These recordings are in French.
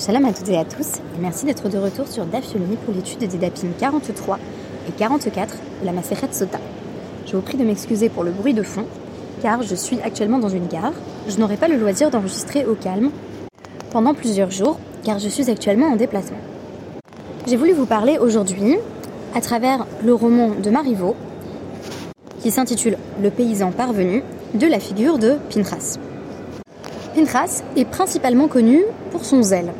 Shalom à toutes et à tous, et merci d'être de retour sur DAF Yomi pour l'étude des DAPIM 43 et 44 de la Maseret Sota. Je vous prie de m'excuser pour le bruit de fond, car je suis actuellement dans une gare. Je n'aurai pas le loisir d'enregistrer au calme pendant plusieurs jours, car je suis actuellement en déplacement. J'ai voulu vous parler aujourd'hui, à travers le roman de Marivaux, qui s'intitule Le paysan parvenu, de la figure de Pinchas. Pinchas est principalement connu pour son zèle,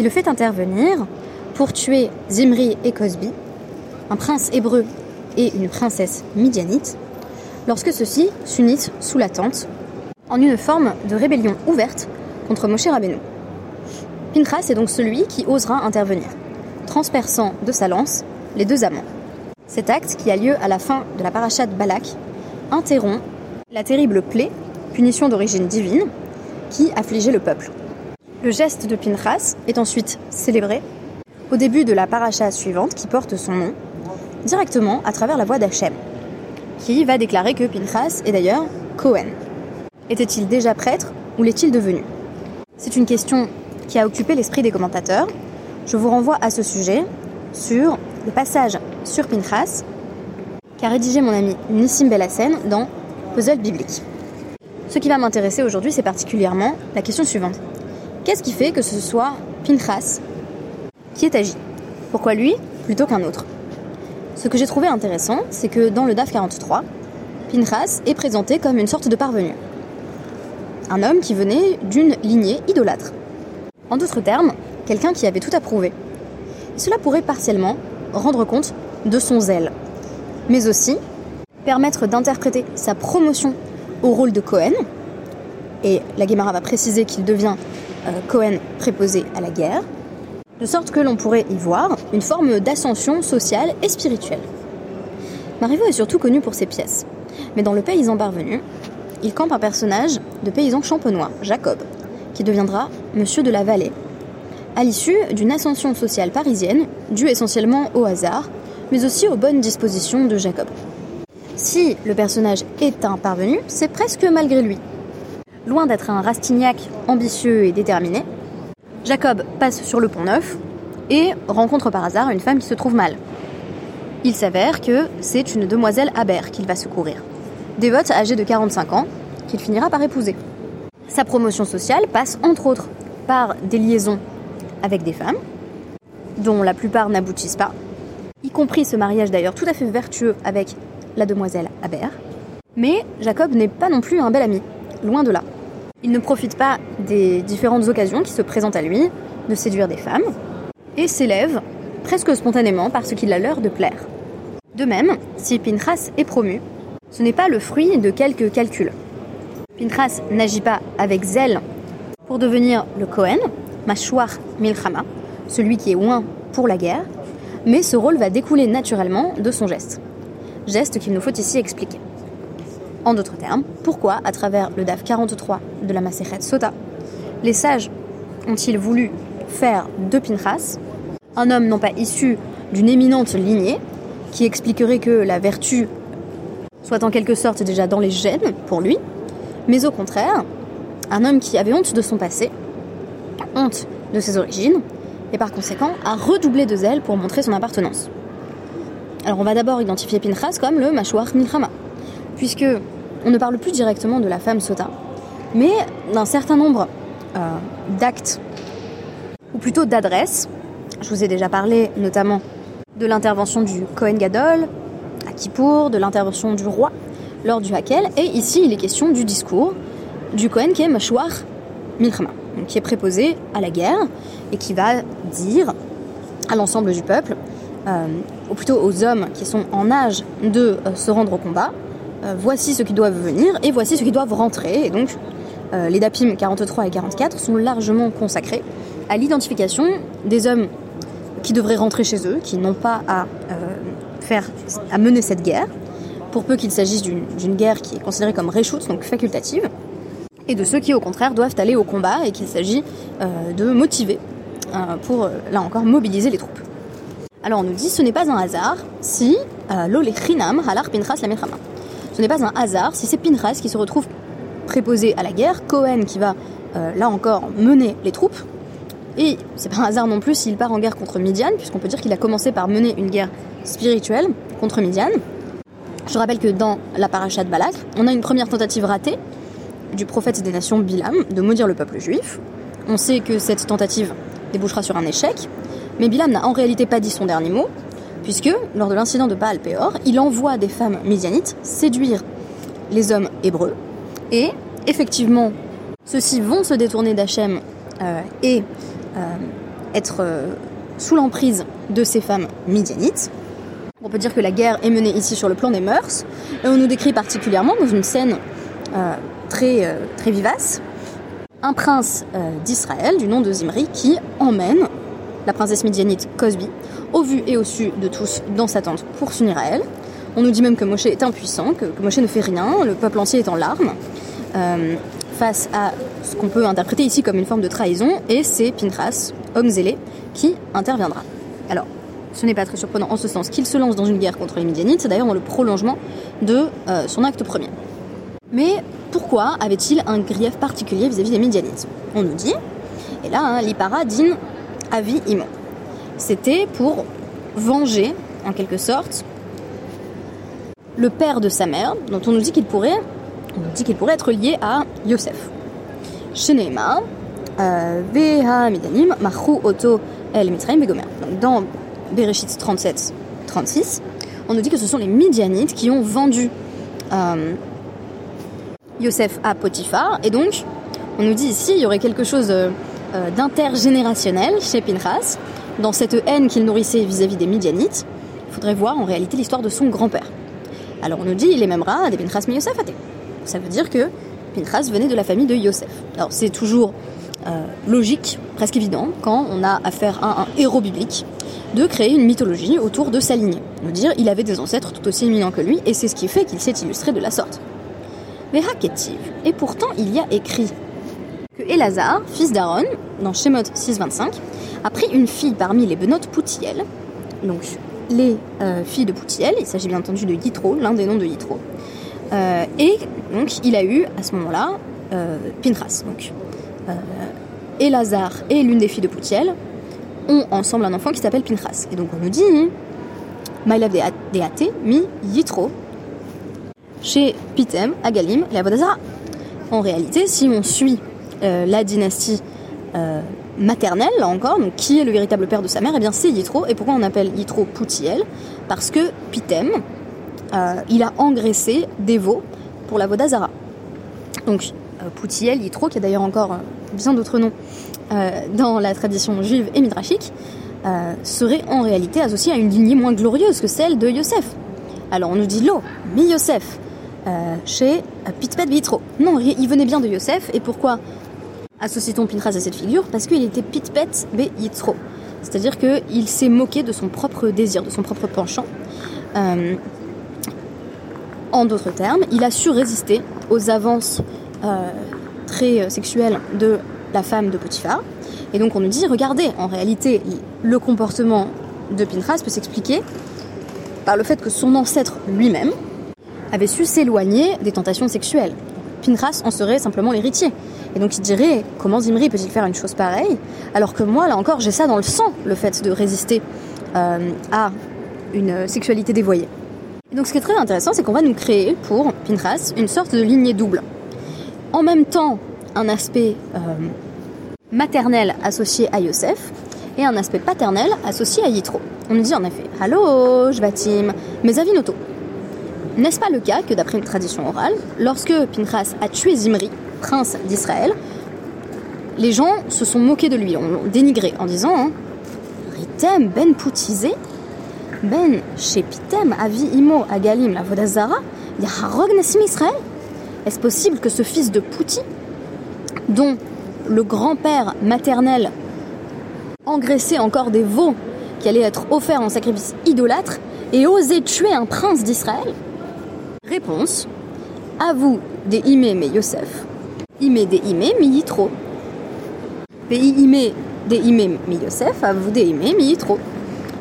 qui le fait intervenir pour tuer Zimri et Cosby, un prince hébreu et une princesse midianite, lorsque ceux-ci s'unissent sous la tente en une forme de rébellion ouverte contre Moshe Rabbeinu. Pinchas est donc celui qui osera intervenir, transperçant de sa lance les deux amants. Cet acte, qui a lieu à la fin de la parachat Balak, interrompt la terrible plaie, punition d'origine divine, qui affligeait le peuple. Le geste de Pinchas est ensuite célébré au début de la paracha suivante qui porte son nom, directement à travers la voix d'Hachem, qui va déclarer que Pinchas est d'ailleurs Cohen. Était-il déjà prêtre ou l'est-il devenu? C'est une question qui a occupé l'esprit des commentateurs. Je vous renvoie à ce sujet sur le passage sur Pinchas qu'a rédigé mon ami Nissim Bellassen dans Puzzle biblique. Ce qui va m'intéresser aujourd'hui, c'est particulièrement la question suivante. Qu'est-ce qui fait que ce soit Pinchas qui est agi? Pourquoi lui plutôt qu'un autre? Ce que j'ai trouvé intéressant, c'est que dans le DAF 43, Pinchas est présenté comme une sorte de parvenu. Un homme qui venait d'une lignée idolâtre. En d'autres termes, quelqu'un qui avait tout approuvé. cela pourrait partiellement rendre compte de son zèle, mais aussi permettre d'interpréter sa promotion au rôle de Cohen. Et la Guémara va préciser qu'il devient Cohen préposé à la guerre, de sorte que l'on pourrait y voir une forme d'ascension sociale et spirituelle. Marivaux est surtout connu pour ses pièces, mais dans Le Paysan parvenu, il campe un personnage de paysan champenois, Jacob, qui deviendra Monsieur de la Vallée, à l'issue d'une ascension sociale parisienne due essentiellement au hasard, mais aussi aux bonnes dispositions de Jacob. Si le personnage est un parvenu, c'est presque malgré lui. Loin d'être un Rastignac ambitieux et déterminé, Jacob passe sur le pont neuf et rencontre par hasard une femme qui se trouve mal. Il s'avère que c'est une demoiselle Aber qu'il va secourir, dévote âgée de 45 ans, qu'il finira par épouser. Sa promotion sociale passe entre autres par des liaisons avec des femmes, dont la plupart n'aboutissent pas, y compris ce mariage d'ailleurs tout à fait vertueux avec la demoiselle Aber. Mais Jacob n'est pas non plus un bel ami, loin de là. Il ne profite pas des différentes occasions qui se présentent à lui de séduire des femmes et s'élève presque spontanément parce qu'il a l'heure de plaire. De même, si Pinchas est promu, ce n'est pas le fruit de quelques calculs. Pinchas n'agit pas avec zèle pour devenir le Cohen, Mashwar Milchama, celui qui est loin pour la guerre, mais ce rôle va découler naturellement de son geste geste qu'il nous faut ici expliquer. En d'autres termes, pourquoi, à travers le DAF 43 de la Maseret Sota, les sages ont-ils voulu faire de Pinchas un homme non pas issu d'une éminente lignée, qui expliquerait que la vertu soit en quelque sorte déjà dans les gènes pour lui, mais au contraire, un homme qui avait honte de son passé, honte de ses origines, et par conséquent a redoublé de zèle pour montrer son appartenance. Alors on va d'abord identifier Pinchas comme le Mashwar Milchama, puisque on ne parle plus directement de la femme Sota, mais d'un certain nombre euh, d'actes, ou plutôt d'adresses. Je vous ai déjà parlé notamment de l'intervention du Kohen Gadol à Kippour, de l'intervention du roi lors du Hakel, et ici il est question du discours du Kohen qui est Milchama, qui est préposé à la guerre et qui va dire à l'ensemble du peuple euh, ou plutôt aux hommes qui sont en âge de euh, se rendre au combat, euh, voici ceux qui doivent venir et voici ceux qui doivent rentrer. Et donc, les DAPIM 43 et 44 sont largement consacrés à l'identification des hommes qui devraient rentrer chez eux, qui n'ont pas à faire, à mener cette guerre, pour peu qu'il s'agisse d'une guerre qui est considérée comme réchoute, donc facultative, et de ceux qui, au contraire, doivent aller au combat et qu'il s'agit de motiver pour, là encore, mobiliser les troupes. Alors on nous dit ce n'est pas un hasard si euh, l'olechinam halar Pinchas la Ce n'est pas un hasard si c'est Pinchas qui se retrouve préposé à la guerre, Cohen qui va euh, là encore mener les troupes, Et c'est pas un hasard non plus s'il part en guerre contre Midian, puisqu'on peut dire qu'il a commencé par mener une guerre spirituelle contre Midian. Je rappelle que dans la paracha de Balak, on a une première tentative ratée du prophète des nations Bilam de maudire le peuple juif. On sait que cette tentative débouchera sur un échec, mais Bilam n'a en réalité pas dit son dernier mot, puisque lors de l'incident de Baal Peor, il envoie des femmes midianites séduire les hommes hébreux, et effectivement, ceux-ci vont se détourner d'Hachem euh, et euh, être euh, sous l'emprise de ces femmes midianites. On peut dire que la guerre est menée ici sur le plan des mœurs, et on nous décrit particulièrement dans une scène très, très vivace un prince d'Israël du nom de Zimri qui emmène la princesse midianite Cosby au vu et au su de tous dans sa tente pour s'unir à elle. On nous dit même que Moshe est impuissant, que, Moshe ne fait rien, le peuple entier est en larmes face à ce qu'on peut interpréter ici comme une forme de trahison, et c'est Pintras, homme zélé, qui interviendra. Alors, ce n'est pas très surprenant en ce sens qu'il se lance dans une guerre contre les Midianites, c'est d'ailleurs dans le prolongement de euh, son acte premier. Mais pourquoi avait-il un grief particulier vis-à-vis des Midianites? On nous dit, et là, hein, l'Ipara din avi imo. C'était pour venger, en quelque sorte, le père de sa mère, dont on nous dit qu'il pourrait, être lié à Yosef. Euh, Veha Midanim, El Mitzrayim Begomer. Dans Bereshit 37, 36, on nous dit que ce sont les Midianites qui ont vendu euh, Yosef à Potiphar, et donc on nous dit ici il y aurait quelque chose euh, d'intergénérationnel chez Pinchas, dans cette haine qu'il nourrissait vis-à-vis des Midianites. Il faudrait voir en réalité l'histoire de son grand-père. Alors on nous dit il est même des Pinchas Yosef Ça veut dire que Pinchas venait de la famille de Yosef. Alors c'est toujours euh, logique, presque évident, quand on a affaire à un héros biblique, de créer une mythologie autour de sa lignée. De dire il avait des ancêtres tout aussi éminents que lui, et c'est ce qui fait qu'il s'est illustré de la sorte. Mais Haketiv, et pourtant il y a écrit que Elazar, fils d'Aaron, dans Shemot 6.25, a pris une fille parmi les benotes Poutiel, donc les euh, filles de Poutiel, il s'agit bien entendu de Yitro, l'un des noms de Yitro, euh, et donc il a eu à ce moment-là euh, Pintras. Donc euh, Elazar et l'une des filles de Poutiel ont ensemble un enfant qui s'appelle Pintras. Et donc on nous dit Maïlav Deate mi Yitro chez Pitem, Agalim et Avodazara. En réalité, si on suit la dynastie maternelle, là encore, donc qui est le véritable père de sa mère, et eh bien c'est Yitro. Et pourquoi on appelle Yitro Poutiel? Parce que Pitem, euh, il a engraissé des veaux pour la Vodazara. Donc, euh, Poutiel, Yitro, qui a d'ailleurs encore euh, bien d'autres noms dans la tradition juive et midrashique, serait en réalité associé à une lignée moins glorieuse que celle de Yosef. Alors on nous dit l'eau, mais Yosef, chez Pitpet Yitro. Non, il venait bien de Yosef, et pourquoi associe-t-on à cette figure Parce qu'il était Pitpet Be Yitro. C'est-à-dire qu'il s'est moqué de son propre désir, de son propre penchant. En d'autres termes, il a su résister aux avances euh, très euh, sexuelles de la femme de Potiphar. Et donc on nous dit, regardez, en réalité, le comportement de Pinchas peut s'expliquer par le fait que son ancêtre lui-même avait su s'éloigner des tentations sexuelles. Pinchas en serait simplement l'héritier. Et donc il dirait, comment Zimri peut-il faire une chose pareille Alors que moi, là encore, j'ai ça dans le sang, le fait de résister euh, à une sexualité dévoyée donc ce qui est très intéressant, c'est qu'on va nous créer pour Pinchas une sorte de lignée double. En même temps, un aspect euh, maternel associé à Yosef et un aspect paternel associé à Yitro. On nous dit en effet Hallo, Jvatim, mes avinoto. N'est-ce pas le cas que, d'après une tradition orale, lorsque Pinchas a tué Zimri, prince d'Israël, les gens se sont moqués de lui, ont dénigré en disant hein, Ritem ben poutisé ben Shepitem, Avi Imo, Agalim, la Vodazara, Yaharog Nassim Israël. Est-ce possible que ce fils de Pouti, dont le grand-père maternel engraissait encore des veaux qui allaient être offerts en sacrifice idolâtre, ait osé tuer un prince d'Israël? Réponse À vous des Ime mais Yosef. Ime des Ime mais Yitro. Pays Ime des Ime mais Yosef, à vous des Ime mais Yitro.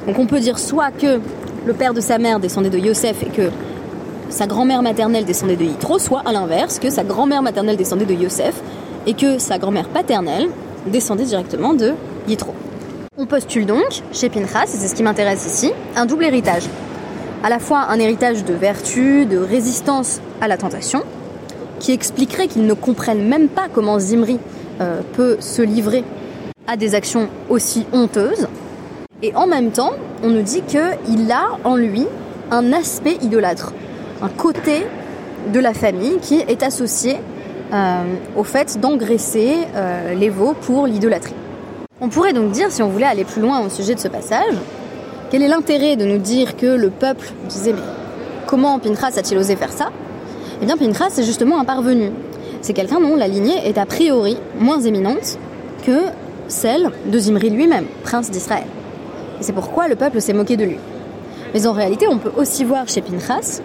Donc on peut dire soit que le père de sa mère descendait de Yosef et que sa grand-mère maternelle descendait de Yitro, soit à l'inverse, que sa grand-mère maternelle descendait de Yosef et que sa grand-mère paternelle descendait directement de Yitro. On postule donc, chez Pinchas, et c'est ce qui m'intéresse ici, un double héritage. À la fois un héritage de vertu, de résistance à la tentation, qui expliquerait qu'ils ne comprennent même pas comment Zimri euh, peut se livrer à des actions aussi honteuses. Et en même temps, on nous dit qu'il a en lui un aspect idolâtre, un côté de la famille qui est associé euh, au fait d'engraisser euh, les veaux pour l'idolâtrie. On pourrait donc dire, si on voulait aller plus loin au sujet de ce passage, quel est l'intérêt de nous dire que le peuple disait mais comment Pinchas a-t-il osé faire ça? Eh bien Pinchas est justement un parvenu. C'est quelqu'un dont la lignée est a priori moins éminente que celle de Zimri lui-même, prince d'Israël. Et c'est pourquoi le peuple s'est moqué de lui. Mais en réalité, on peut aussi voir chez Pinchas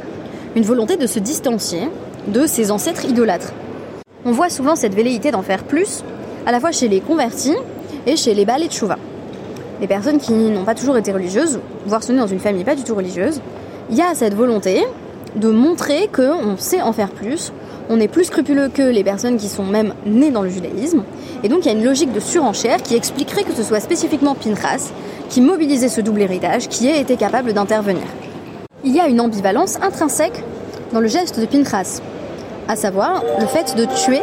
une volonté de se distancier de ses ancêtres idolâtres. On voit souvent cette velléité d'en faire plus, à la fois chez les convertis et chez les balais de. Les personnes qui n'ont pas toujours été religieuses, voire sont nées dans une famille pas du tout religieuse, il y a cette volonté de montrer qu'on sait en faire plus, on est plus scrupuleux que les personnes qui sont même nées dans le judaïsme, et donc il y a une logique de surenchère qui expliquerait que ce soit spécifiquement Pinchas qui mobilisait ce double héritage, qui ait été capable d'intervenir. Il y a une ambivalence intrinsèque dans le geste de Pinchas, à savoir le fait de tuer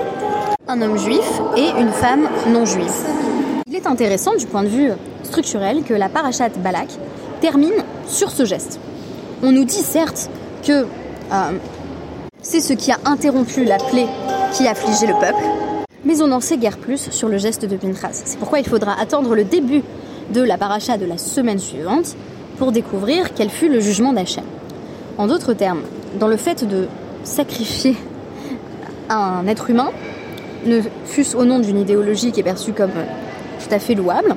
un homme juif et une femme non juive. Il est intéressant du point de vue structurel que la parachat Balak termine sur ce geste. On nous dit certes que euh, c'est ce qui a interrompu la plaie qui affligeait le peuple, mais on n'en sait guère plus sur le geste de Pinchas. C'est pourquoi il faudra attendre le début de la paracha de la semaine suivante pour découvrir quel fut le jugement d'Hachem. En d'autres termes, dans le fait de sacrifier un être humain, ne fût-ce au nom d'une idéologie qui est perçue comme tout à fait louable,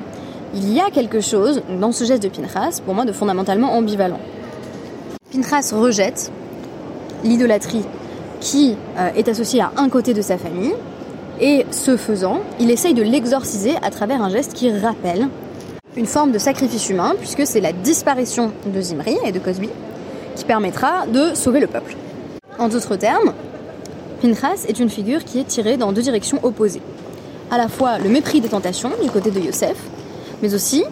il y a quelque chose dans ce geste de Pinchas, pour moi, de fondamentalement ambivalent. Pinchas rejette l'idolâtrie qui euh, est associée à un côté de sa famille, et ce faisant, il essaye de l'exorciser à travers un geste qui rappelle une forme de sacrifice humain, puisque c'est la disparition de Zimri et de Cosby qui permettra de sauver le peuple. En d'autres termes, Pinchas est une figure qui est tirée dans deux directions opposées à la fois le mépris des tentations du côté de Yosef, mais aussi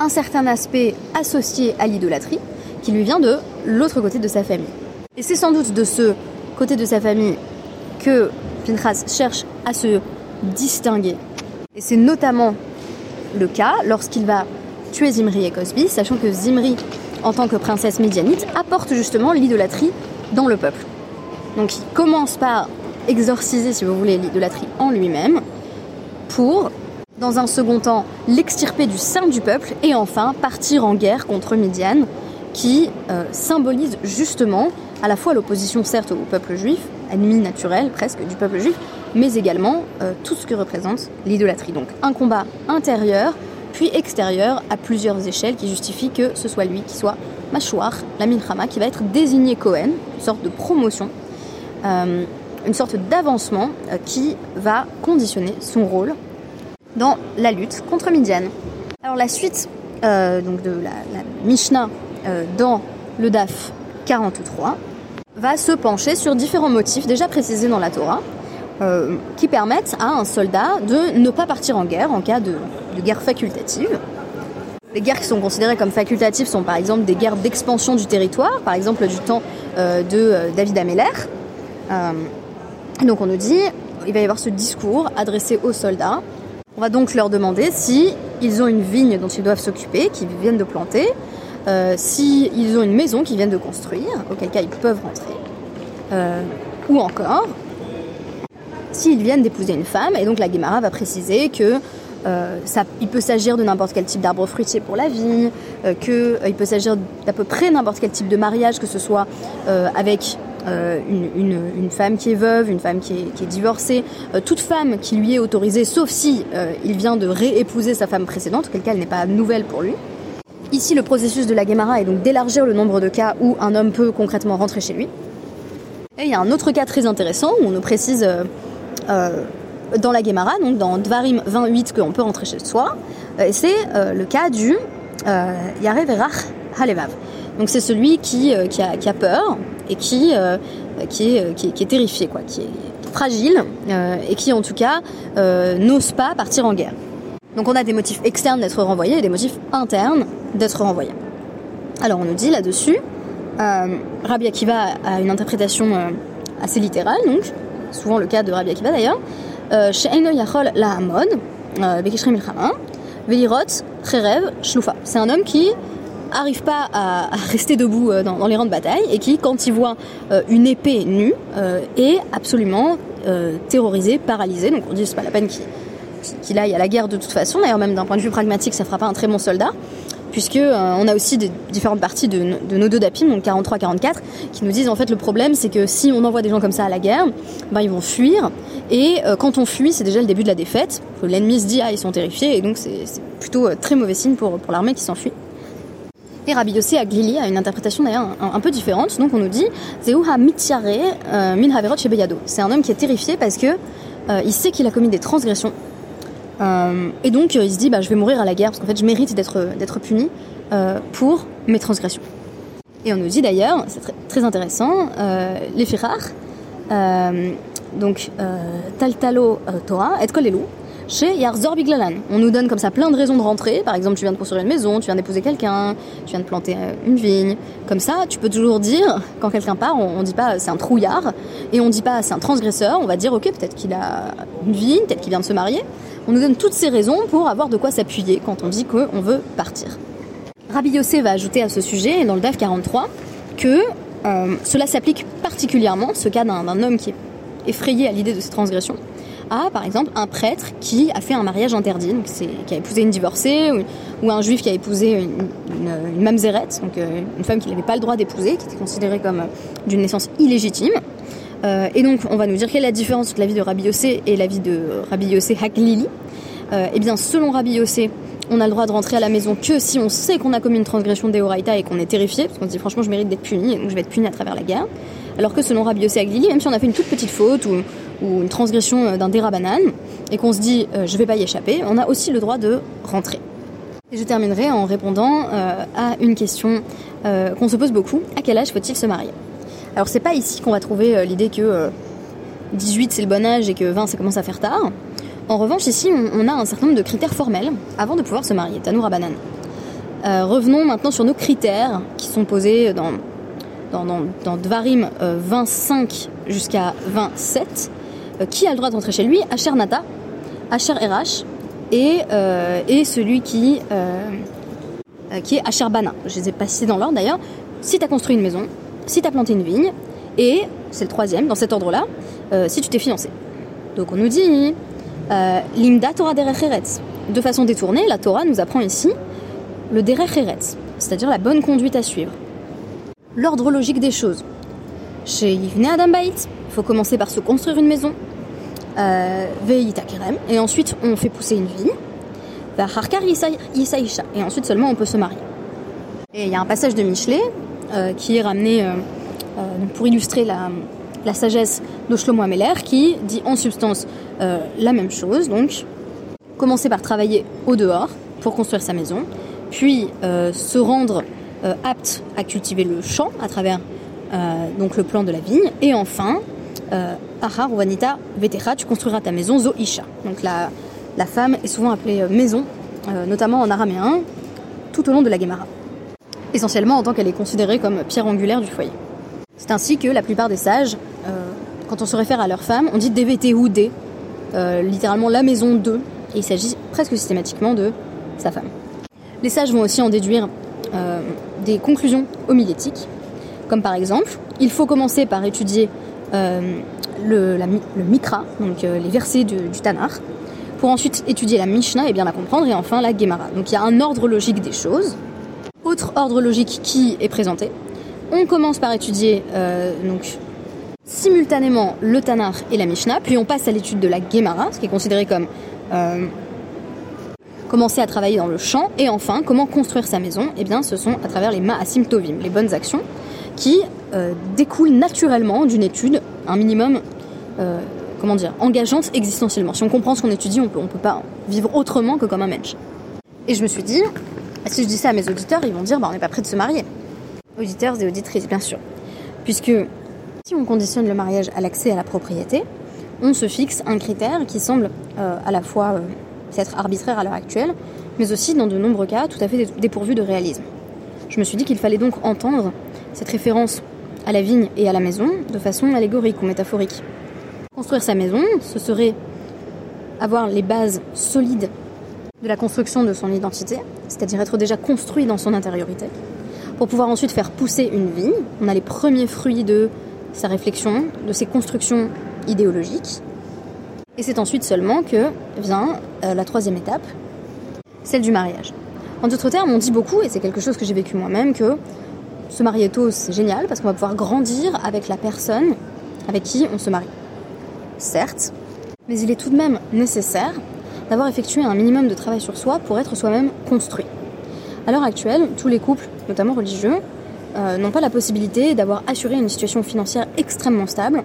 un certain aspect associé à l'idolâtrie qui lui vient de l'autre côté de sa famille. Et c'est sans doute de ce côté de sa famille que Pinchas cherche à se distinguer. Et c'est notamment le cas lorsqu'il va tuer Zimri et Cosby, sachant que Zimri, en tant que princesse médianite, apporte justement l'idolâtrie dans le peuple. Donc il commence par exorciser, si vous voulez, l'idolâtrie en lui-même, pour, dans un second temps, l'extirper du sein du peuple et enfin partir en guerre contre Midian, qui euh, symbolise justement à la fois l'opposition certes au peuple juif, ennemi naturel presque du peuple juif, mais également euh, tout ce que représente l'idolâtrie. Donc un combat intérieur, puis extérieur à plusieurs échelles qui justifie que ce soit lui qui soit Machouar, la Milchama, qui va être désigné Cohen, une sorte de promotion. Euh, une sorte d'avancement qui va conditionner son rôle dans la lutte contre Midian. Alors la suite euh, donc de la, Mishnah euh, dans le DAF 43 va se pencher sur différents motifs déjà précisés dans la Torah qui permettent à un soldat de ne pas partir en guerre en cas de, guerre facultative. Les guerres qui sont considérées comme facultatives sont par exemple des guerres d'expansion du territoire, par exemple du temps de David Ameller. Donc on nous dit, il va y avoir ce discours adressé aux soldats. On va donc leur demander si ils ont une vigne dont ils doivent s'occuper, qu'ils viennent de planter, euh, s'ils ont une maison qu'ils viennent de construire, auquel cas ils peuvent rentrer, euh, ou encore s'ils viennent d'épouser une femme. Et donc la Guémara va préciser que euh, il peut s'agir de n'importe quel type d'arbre fruitier pour la vigne, qu'il peut s'agir d'à peu près n'importe quel type de mariage, que ce soit avec euh, une, femme qui est veuve, une femme qui est, divorcée, euh, toute femme qui lui est autorisée, sauf si euh, il vient de réépouser sa femme précédente, auquel cas elle n'est pas nouvelle pour lui. Ici, le processus de la Guémara est donc d'élargir le nombre de cas où un homme peut concrètement rentrer chez lui. Et il y a un autre cas très intéressant où on nous précise dans la Guémara, donc dans Dvarim 28, qu'on peut rentrer chez soi, et c'est le cas du Yarev Erach Halevav. Donc c'est celui qui, a, peur, et qui, euh, qui, est, qui, est, terrifié, quoi, qui est, fragiles et qui en tout cas n'osent pas partir en guerre. Donc on a des motifs externes d'être renvoyés et des motifs internes d'être renvoyés. Alors on nous dit là-dessus, Rabbi Akiva a une interprétation assez littérale, donc souvent le cas de Rabbi Akiva d'ailleurs, la Cherev, Shlufa. C'est un homme qui arrive pas à, rester debout euh, dans, les rangs de bataille et qui, quand il voit euh, une épée nue, euh, est absolument terrorisé, paralysé. Donc on dit c'est pas la peine qu'il aille à la guerre de toute façon. D'ailleurs, même d'un point de vue pragmatique, ça fera pas un très bon soldat puisque on a aussi différentes parties de, nos deux DAPIM, donc 43-44, qui nous disent en fait le problème c'est que si on envoie des gens comme ça à la guerre, ben, ils vont fuir, et quand on fuit c'est déjà le début de la défaite, l'ennemi se dit ah ils sont terrifiés, et donc c'est plutôt très mauvais signe pour, pour l'armée qui s'enfuit. Et Rabbi Yossi Aglili a une interprétation d'ailleurs un, peu différente. Donc on nous dit euh, min. C'est un homme qui est terrifié parce que euh, il sait qu'il a commis des transgressions. Euh, et donc il se dit bah, je vais mourir à la guerre parce qu'en fait je mérite d'être puni pour mes transgressions. Et on nous dit d'ailleurs, c'est très, intéressant, les Firar, donc Taltalo Torah, et Kolelu, chez Yarzor Biglalan. On nous donne comme ça plein de raisons de rentrer. Par exemple, tu viens de construire une maison, tu viens d'épouser quelqu'un, tu viens de planter euh, une vigne. Comme ça, tu peux toujours dire, quand quelqu'un part, on, ne dit pas c'est un trouillard et on dit pas c'est un transgresseur. On va dire ok, peut-être qu'il a une vigne, peut-être qu'il vient de se marier. On nous donne toutes ces raisons pour avoir de quoi s'appuyer quand on dit qu'on veut partir. Rabbi Yossé va ajouter à ce sujet, dans le DAF 43, que euh, cela s'applique particulièrement, ce cas d'un homme qui est effrayé à l'idée de ces transgressions, par exemple, un prêtre qui a fait un mariage interdit, donc qui a épousé une divorcée, ou, un juif qui a épousé une, une, mamzerette, donc euh, une femme qu'il n'avait pas le droit d'épouser, qui était considérée comme euh, d'une naissance illégitime. Euh, et donc, on va nous dire quelle est la différence entre la vie de Rabbi Yossé et la vie de Rabbi Yossé Haklili. eh bien, selon Rabbi Yossé, on a le droit de rentrer à la maison que si on sait qu'on a commis une transgression d'Eoraita et qu'on est terrifié, parce qu'on se dit franchement je mérite d'être puni, donc je vais être puni à travers la guerre. Alors que selon Rabbi Yossé Aglili, même si on a fait une toute petite faute une transgression euh, d'un banane et qu'on se dit euh, je vais pas y échapper, on a aussi le droit de rentrer. Je terminerai en répondant euh, à une question qu'on se pose beaucoup à quel âge faut-il se marier? Alors c'est pas ici qu'on va trouver l'idée que 18 c'est le bon âge et que 20 ça commence à faire tard. En revanche, ici, on, a un certain nombre de critères formels avant de pouvoir se marier. Tanoura banane. revenons maintenant sur nos critères qui sont posés dans, dans, dans, Dvarim 25 jusqu'à 27 euh, qui a le droit d'entrer chez lui? Asher Nata, Asher RH et, euh, et celui qui, euh, qui est Asher Bana. Je les ai pas cités dans l'ordre d'ailleurs. Si tu as construit une maison, si tu as planté une vigne, et c'est le troisième dans cet ordre-là, si tu t'es fiancé. Donc on nous dit Limda Torah Derech De façon détournée, la Torah nous apprend ici le Derech Eretz, c'est-à-dire la bonne conduite à suivre. L'ordre logique des choses. Chez Yivne Adam Bait, il faut commencer par se construire une maison, euh, et ensuite on fait pousser une vigne, et ensuite seulement on peut se marier. Et il y a un passage de Michelet euh, qui est ramené euh, pour illustrer la, sagesse d'Oshlomo Ameler qui dit en substance la même chose, donc commencer par travailler au dehors pour construire sa maison, puis se rendre apte à cultiver le champ à travers donc le plan de la vigne, et enfin Ahar ou Vanita Vetecha, tu construiras ta maison Zo Isha. Donc la, la femme est souvent appelée euh, maison, euh, notamment en araméen, tout au long de la Gemara. Essentiellement en tant qu'elle est considérée comme pierre angulaire du foyer. C'est ainsi que la plupart des sages, quand on se réfère à leur femme, on dit DVT ou D, littéralement la maison de, et il s'agit presque systématiquement de sa femme. Les sages vont aussi en déduire des conclusions homilétiques, comme par exemple, il faut commencer par étudier euh, le, le, Mikra, donc euh, les versets du, Tanar, pour ensuite étudier la Mishnah et bien la comprendre, et enfin la Gemara. Donc il y a un ordre logique des choses. Autre ordre logique qui est présenté. On commence par étudier euh, simultanément le Tanar et la Mishnah, puis on passe à l'étude de la Gemara, ce qui est considéré comme commencer à travailler dans le champ, et enfin comment construire sa maison. Et eh bien ce sont à travers les Ma'asim Tovim, les bonnes actions, qui euh, découle naturellement d'une étude, un minimum, euh, comment dire, engageante existentiellement. Si on comprend ce qu'on étudie, on peut, on peut pas vivre autrement que comme un mensch. Et je me suis dit, si je dis ça à mes auditeurs, ils vont dire, bah, on n'est pas prêt de se marier. Auditeurs et auditrices, bien sûr. Puisque si on conditionne le mariage à l'accès à la propriété, on se fixe un critère qui semble euh, à la fois être arbitraire à l'heure actuelle, mais aussi dans de nombreux cas tout à fait dépourvu de réalisme. Je me suis dit qu'il fallait donc entendre cette référence à la vigne et à la maison de façon allégorique ou métaphorique. Construire sa maison, ce serait avoir les bases solides de la construction de son identité, c'est-à-dire être déjà construit dans son intériorité, pour pouvoir ensuite faire pousser une vigne. On a les premiers fruits de sa réflexion, de ses constructions idéologiques. Et c'est ensuite seulement que vient euh, la troisième étape, celle du mariage. En d'autres termes, on dit beaucoup, et c'est quelque chose que j'ai vécu moi-même, que se marier tôt, c'est génial parce qu'on va pouvoir grandir avec la personne avec qui on se marie. Certes, mais il est tout de même nécessaire d'avoir effectué un minimum de travail sur soi pour être soi-même construit. À l'heure actuelle, tous les couples, notamment religieux, euh, n'ont pas la possibilité d'avoir assuré une situation financière extrêmement stable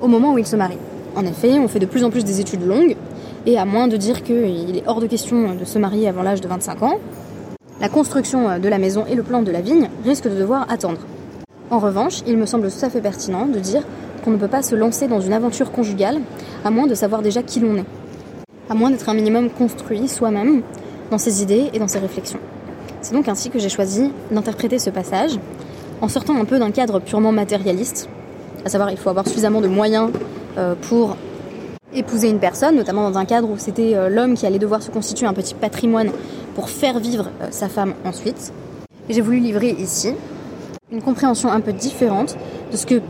au moment où ils se marient. En effet, on fait de plus en plus des études longues, et à moins de dire qu'il est hors de question de se marier avant l'âge de 25 ans, la construction de la maison et le plan de la vigne risquent de devoir attendre. En revanche, il me semble tout à fait pertinent de dire qu'on ne peut pas se lancer dans une aventure conjugale à moins de savoir déjà qui l'on est, à moins d'être un minimum construit soi-même dans ses idées et dans ses réflexions. C'est donc ainsi que j'ai choisi d'interpréter ce passage en sortant un peu d'un cadre purement matérialiste, à savoir il faut avoir suffisamment de moyens euh, pour épouser une personne, notamment dans un cadre où c'était euh, l'homme qui allait devoir se constituer un petit patrimoine pour faire vivre euh, sa femme ensuite. J'ai voulu livrer ici une compréhension un peu différente de ce que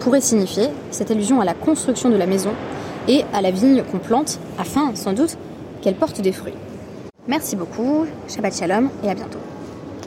pourrait signifier cette allusion à la construction de la maison et à la vigne qu'on plante afin, sans doute, qu'elle porte des fruits. Merci beaucoup, Shabbat Shalom et à bientôt.